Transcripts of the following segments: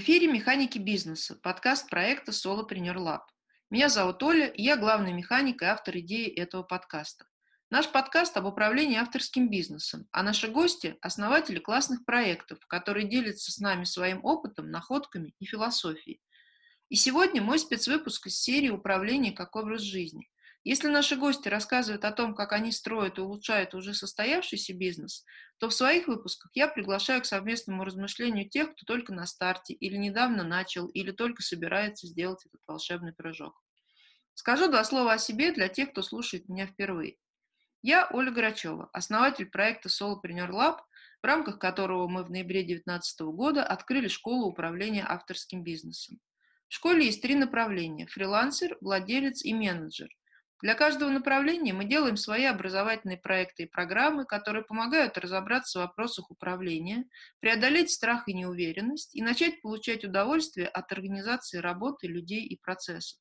эфире «Механики бизнеса», подкаст проекта Solopreneur Lab. Меня зовут Оля, и я главный механик и автор идеи этого подкаста. Наш подкаст об управлении авторским бизнесом, а наши гости – основатели классных проектов, которые делятся с нами своим опытом, находками и философией. И сегодня мой спецвыпуск из серии «Управление как образ жизни». Если наши гости рассказывают о том, как они строят и улучшают уже состоявшийся бизнес, то в своих выпусках я приглашаю к совместному размышлению тех, кто только на старте или недавно начал, или только собирается сделать этот волшебный прыжок. Скажу два слова о себе для тех, кто слушает меня впервые. Я Оля Грачева, основатель проекта Solopreneur Lab, в рамках которого мы в ноябре 2019 года открыли школу управления авторским бизнесом. В школе есть три направления – фрилансер, владелец и менеджер. Для каждого направления мы делаем свои образовательные проекты и программы, которые помогают разобраться в вопросах управления, преодолеть страх и неуверенность и начать получать удовольствие от организации работы людей и процессов.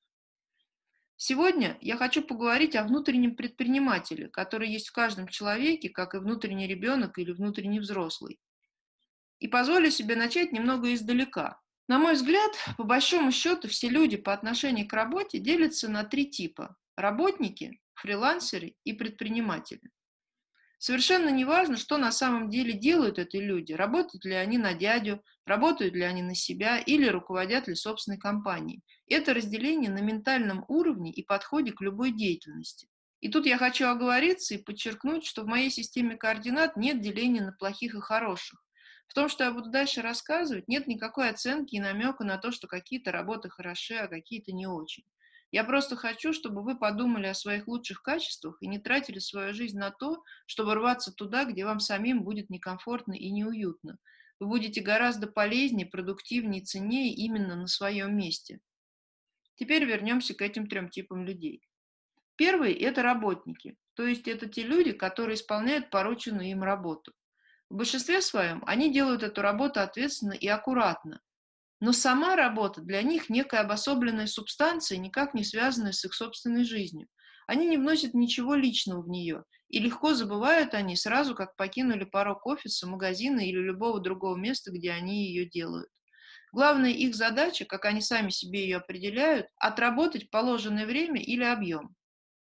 Сегодня я хочу поговорить о внутреннем предпринимателе, который есть в каждом человеке, как и внутренний ребенок или внутренний взрослый. И позволю себе начать немного издалека. На мой взгляд, по большому счету, все люди по отношению к работе делятся на три типа работники, фрилансеры и предприниматели. Совершенно не важно, что на самом деле делают эти люди, работают ли они на дядю, работают ли они на себя или руководят ли собственной компанией. Это разделение на ментальном уровне и подходе к любой деятельности. И тут я хочу оговориться и подчеркнуть, что в моей системе координат нет деления на плохих и хороших. В том, что я буду дальше рассказывать, нет никакой оценки и намека на то, что какие-то работы хороши, а какие-то не очень. Я просто хочу, чтобы вы подумали о своих лучших качествах и не тратили свою жизнь на то, чтобы рваться туда, где вам самим будет некомфортно и неуютно. Вы будете гораздо полезнее, продуктивнее, ценнее именно на своем месте. Теперь вернемся к этим трем типам людей. Первый – это работники, то есть это те люди, которые исполняют порученную им работу. В большинстве своем они делают эту работу ответственно и аккуратно, но сама работа для них некая обособленная субстанция, никак не связанная с их собственной жизнью. Они не вносят ничего личного в нее, и легко забывают они сразу, как покинули порог офиса, магазина или любого другого места, где они ее делают. Главная их задача, как они сами себе ее определяют, отработать положенное время или объем.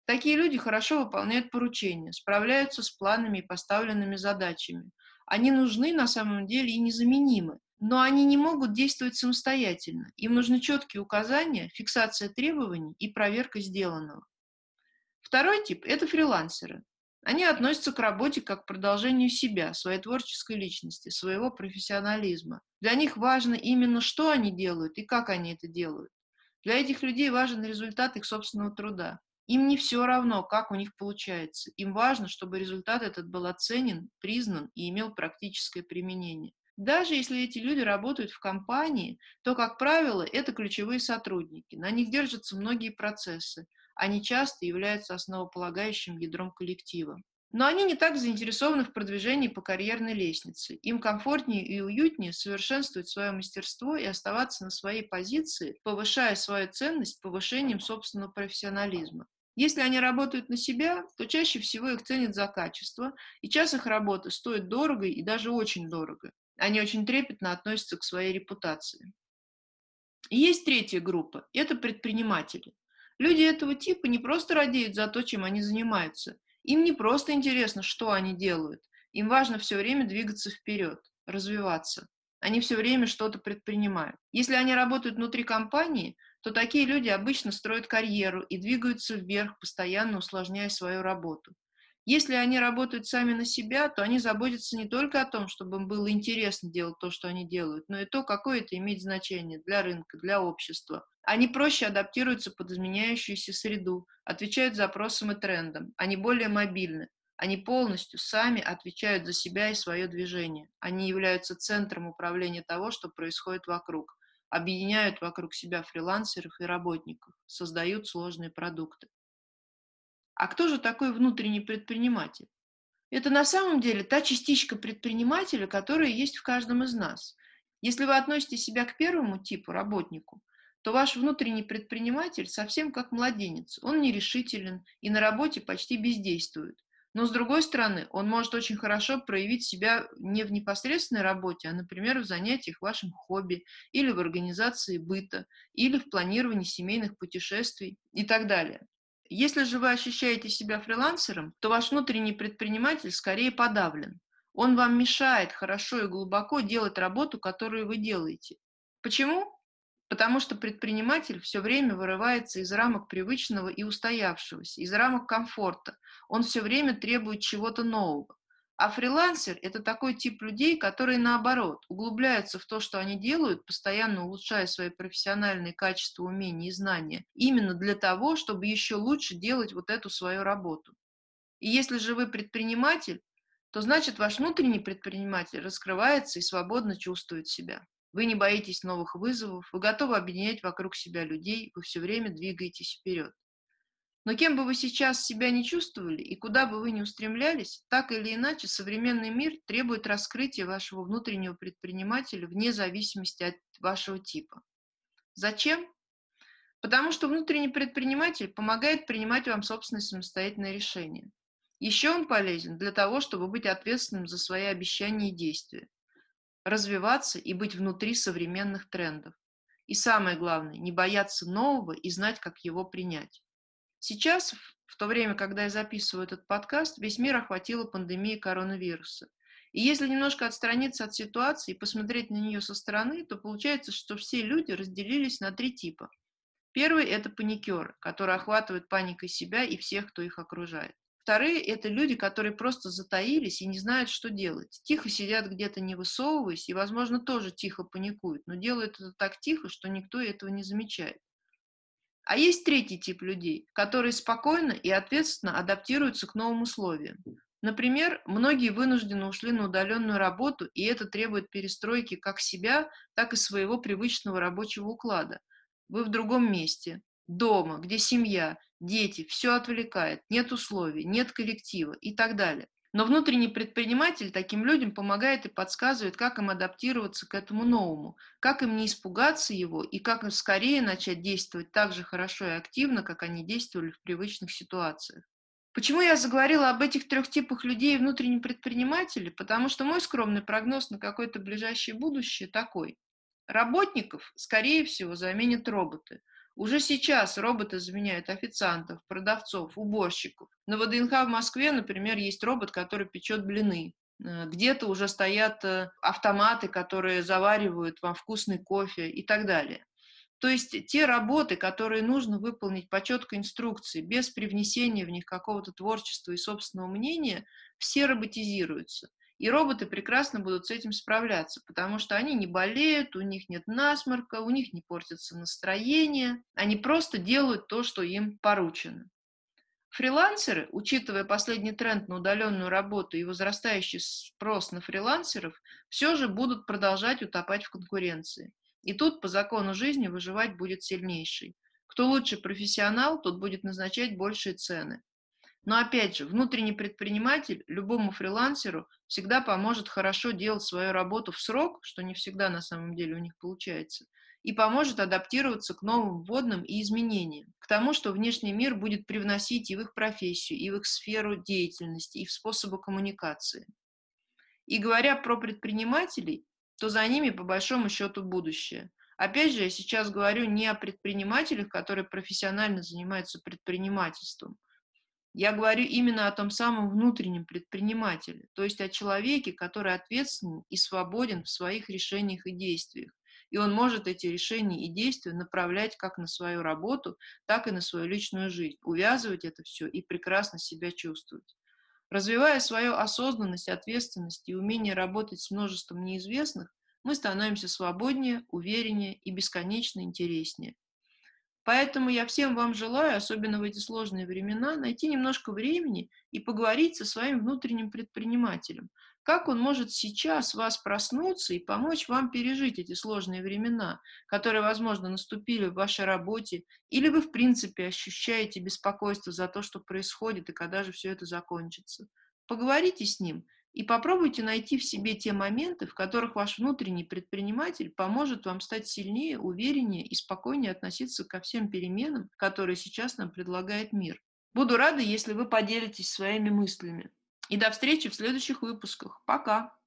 Такие люди хорошо выполняют поручения, справляются с планами и поставленными задачами. Они нужны на самом деле и незаменимы, но они не могут действовать самостоятельно. Им нужны четкие указания, фиксация требований и проверка сделанного. Второй тип – это фрилансеры. Они относятся к работе как к продолжению себя, своей творческой личности, своего профессионализма. Для них важно именно, что они делают и как они это делают. Для этих людей важен результат их собственного труда. Им не все равно, как у них получается. Им важно, чтобы результат этот был оценен, признан и имел практическое применение. Даже если эти люди работают в компании, то, как правило, это ключевые сотрудники. На них держатся многие процессы. Они часто являются основополагающим ядром коллектива. Но они не так заинтересованы в продвижении по карьерной лестнице. Им комфортнее и уютнее совершенствовать свое мастерство и оставаться на своей позиции, повышая свою ценность повышением собственного профессионализма. Если они работают на себя, то чаще всего их ценят за качество, и час их работы стоит дорого и даже очень дорого. Они очень трепетно относятся к своей репутации. И есть третья группа – это предприниматели. Люди этого типа не просто радеют за то, чем они занимаются. Им не просто интересно, что они делают. Им важно все время двигаться вперед, развиваться. Они все время что-то предпринимают. Если они работают внутри компании, то такие люди обычно строят карьеру и двигаются вверх, постоянно усложняя свою работу. Если они работают сами на себя, то они заботятся не только о том, чтобы им было интересно делать то, что они делают, но и то, какое это имеет значение для рынка, для общества. Они проще адаптируются под изменяющуюся среду, отвечают запросам и трендам, они более мобильны, они полностью сами отвечают за себя и свое движение. Они являются центром управления того, что происходит вокруг, объединяют вокруг себя фрилансеров и работников, создают сложные продукты. А кто же такой внутренний предприниматель? Это на самом деле та частичка предпринимателя, которая есть в каждом из нас. Если вы относите себя к первому типу, работнику, то ваш внутренний предприниматель совсем как младенец. Он нерешителен и на работе почти бездействует. Но, с другой стороны, он может очень хорошо проявить себя не в непосредственной работе, а, например, в занятиях вашим хобби, или в организации быта, или в планировании семейных путешествий и так далее. Если же вы ощущаете себя фрилансером, то ваш внутренний предприниматель скорее подавлен. Он вам мешает хорошо и глубоко делать работу, которую вы делаете. Почему? Потому что предприниматель все время вырывается из рамок привычного и устоявшегося, из рамок комфорта. Он все время требует чего-то нового. А фрилансер – это такой тип людей, которые, наоборот, углубляются в то, что они делают, постоянно улучшая свои профессиональные качества, умения и знания, именно для того, чтобы еще лучше делать вот эту свою работу. И если же вы предприниматель, то значит ваш внутренний предприниматель раскрывается и свободно чувствует себя. Вы не боитесь новых вызовов, вы готовы объединять вокруг себя людей, вы все время двигаетесь вперед. Но кем бы вы сейчас себя не чувствовали и куда бы вы ни устремлялись, так или иначе современный мир требует раскрытия вашего внутреннего предпринимателя вне зависимости от вашего типа. Зачем? Потому что внутренний предприниматель помогает принимать вам собственные самостоятельные решения. Еще он полезен для того, чтобы быть ответственным за свои обещания и действия развиваться и быть внутри современных трендов. И самое главное, не бояться нового и знать, как его принять. Сейчас, в то время, когда я записываю этот подкаст, весь мир охватила пандемия коронавируса. И если немножко отстраниться от ситуации и посмотреть на нее со стороны, то получается, что все люди разделились на три типа. Первый – это паникеры, которые охватывают паникой себя и всех, кто их окружает. Вторые – это люди, которые просто затаились и не знают, что делать. Тихо сидят где-то, не высовываясь, и, возможно, тоже тихо паникуют, но делают это так тихо, что никто этого не замечает. А есть третий тип людей, которые спокойно и ответственно адаптируются к новым условиям. Например, многие вынуждены ушли на удаленную работу, и это требует перестройки как себя, так и своего привычного рабочего уклада. Вы в другом месте, дома, где семья, дети, все отвлекает, нет условий, нет коллектива и так далее. Но внутренний предприниматель таким людям помогает и подсказывает, как им адаптироваться к этому новому, как им не испугаться его и как им скорее начать действовать так же хорошо и активно, как они действовали в привычных ситуациях. Почему я заговорила об этих трех типах людей и внутреннем предпринимателе? Потому что мой скромный прогноз на какое-то ближайшее будущее такой. Работников, скорее всего, заменят роботы – уже сейчас роботы заменяют официантов, продавцов, уборщиков. На ВДНХ в Москве, например, есть робот, который печет блины. Э, где-то уже стоят э, автоматы, которые заваривают вам вкусный кофе и так далее. То есть те работы, которые нужно выполнить по четкой инструкции, без привнесения в них какого-то творчества и собственного мнения, все роботизируются. И роботы прекрасно будут с этим справляться, потому что они не болеют, у них нет насморка, у них не портится настроение, они просто делают то, что им поручено. Фрилансеры, учитывая последний тренд на удаленную работу и возрастающий спрос на фрилансеров, все же будут продолжать утопать в конкуренции. И тут по закону жизни выживать будет сильнейший. Кто лучше профессионал, тот будет назначать большие цены. Но опять же, внутренний предприниматель любому фрилансеру всегда поможет хорошо делать свою работу в срок, что не всегда на самом деле у них получается, и поможет адаптироваться к новым вводным и изменениям, к тому, что внешний мир будет привносить и в их профессию, и в их сферу деятельности, и в способы коммуникации. И говоря про предпринимателей, то за ними по большому счету будущее. Опять же, я сейчас говорю не о предпринимателях, которые профессионально занимаются предпринимательством, я говорю именно о том самом внутреннем предпринимателе, то есть о человеке, который ответственен и свободен в своих решениях и действиях. И он может эти решения и действия направлять как на свою работу, так и на свою личную жизнь, увязывать это все и прекрасно себя чувствовать. Развивая свою осознанность, ответственность и умение работать с множеством неизвестных, мы становимся свободнее, увереннее и бесконечно интереснее. Поэтому я всем вам желаю, особенно в эти сложные времена, найти немножко времени и поговорить со своим внутренним предпринимателем. Как он может сейчас вас проснуться и помочь вам пережить эти сложные времена, которые, возможно, наступили в вашей работе, или вы, в принципе, ощущаете беспокойство за то, что происходит и когда же все это закончится. Поговорите с ним – и попробуйте найти в себе те моменты, в которых ваш внутренний предприниматель поможет вам стать сильнее, увереннее и спокойнее относиться ко всем переменам, которые сейчас нам предлагает мир. Буду рада, если вы поделитесь своими мыслями. И до встречи в следующих выпусках. Пока!